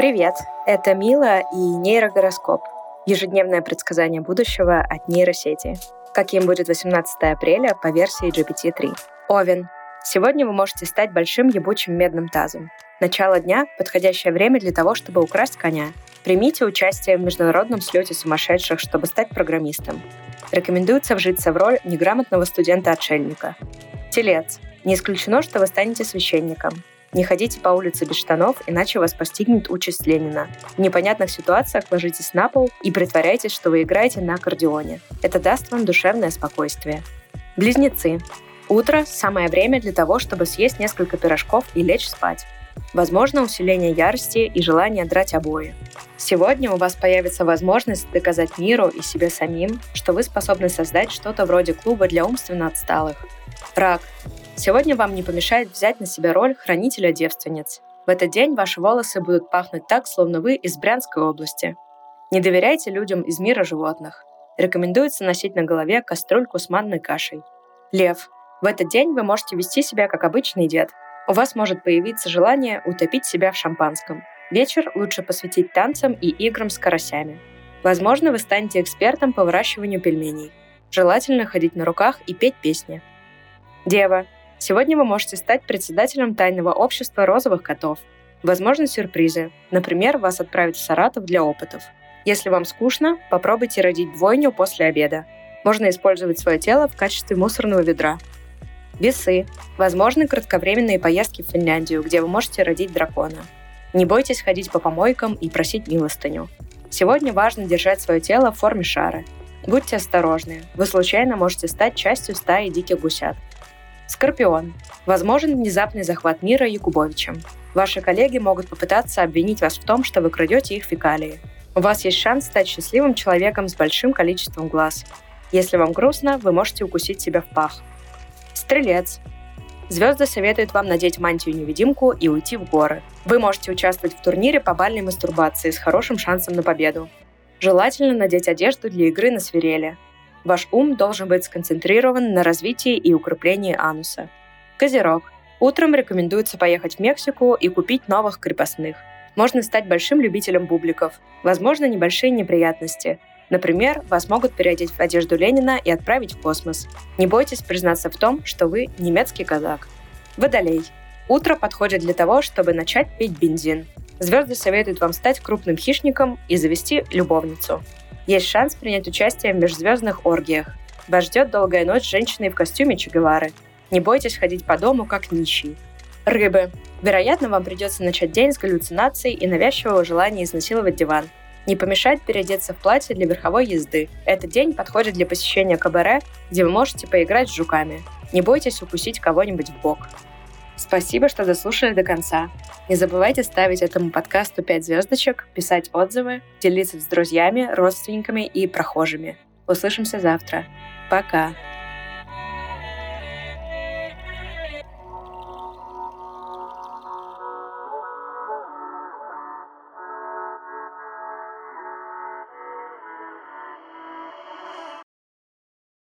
Привет, это Мила и нейрогороскоп. Ежедневное предсказание будущего от нейросети. Каким будет 18 апреля по версии GPT-3. Овен. Сегодня вы можете стать большим ебучим медным тазом. Начало дня – подходящее время для того, чтобы украсть коня. Примите участие в международном слете сумасшедших, чтобы стать программистом. Рекомендуется вжиться в роль неграмотного студента-отшельника. Телец. Не исключено, что вы станете священником. Не ходите по улице без штанов, иначе вас постигнет участь Ленина. В непонятных ситуациях ложитесь на пол и притворяйтесь, что вы играете на аккордеоне. Это даст вам душевное спокойствие. Близнецы. Утро – самое время для того, чтобы съесть несколько пирожков и лечь спать. Возможно усиление ярости и желание драть обои. Сегодня у вас появится возможность доказать миру и себе самим, что вы способны создать что-то вроде клуба для умственно отсталых. Рак. Сегодня вам не помешает взять на себя роль хранителя девственниц. В этот день ваши волосы будут пахнуть так, словно вы из Брянской области. Не доверяйте людям из мира животных. Рекомендуется носить на голове кастрюльку с манной кашей. Лев. В этот день вы можете вести себя как обычный дед. У вас может появиться желание утопить себя в шампанском. Вечер лучше посвятить танцам и играм с карасями. Возможно, вы станете экспертом по выращиванию пельменей. Желательно ходить на руках и петь песни. Дева. Сегодня вы можете стать председателем тайного общества розовых котов. Возможны сюрпризы. Например, вас отправят в Саратов для опытов. Если вам скучно, попробуйте родить двойню после обеда. Можно использовать свое тело в качестве мусорного ведра. Весы. Возможны кратковременные поездки в Финляндию, где вы можете родить дракона. Не бойтесь ходить по помойкам и просить милостыню. Сегодня важно держать свое тело в форме шара. Будьте осторожны, вы случайно можете стать частью стаи диких гусят. Скорпион. Возможен внезапный захват мира Якубовичем. Ваши коллеги могут попытаться обвинить вас в том, что вы крадете их фекалии. У вас есть шанс стать счастливым человеком с большим количеством глаз. Если вам грустно, вы можете укусить себя в пах. Стрелец. Звезды советуют вам надеть мантию-невидимку и уйти в горы. Вы можете участвовать в турнире по бальной мастурбации с хорошим шансом на победу. Желательно надеть одежду для игры на свирели. Ваш ум должен быть сконцентрирован на развитии и укреплении ануса. Козерог. Утром рекомендуется поехать в Мексику и купить новых крепостных. Можно стать большим любителем бубликов. Возможно, небольшие неприятности. Например, вас могут переодеть в одежду Ленина и отправить в космос. Не бойтесь признаться в том, что вы немецкий казак. Водолей. Утро подходит для того, чтобы начать пить бензин. Звезды советуют вам стать крупным хищником и завести любовницу. Есть шанс принять участие в межзвездных оргиях. Вас ждет долгая ночь с женщиной в костюме Че Гевары. Не бойтесь ходить по дому как нищий. Рыбы. Вероятно, вам придется начать день с галлюцинацией и навязчивого желания изнасиловать диван. Не помешает переодеться в платье для верховой езды. Этот день подходит для посещения кабаре, где вы можете поиграть с жуками. Не бойтесь укусить кого-нибудь в бок. Спасибо, что дослушали до конца. Не забывайте ставить этому подкасту 5 звездочек, писать отзывы, делиться с друзьями, родственниками и прохожими. Услышимся завтра. Пока!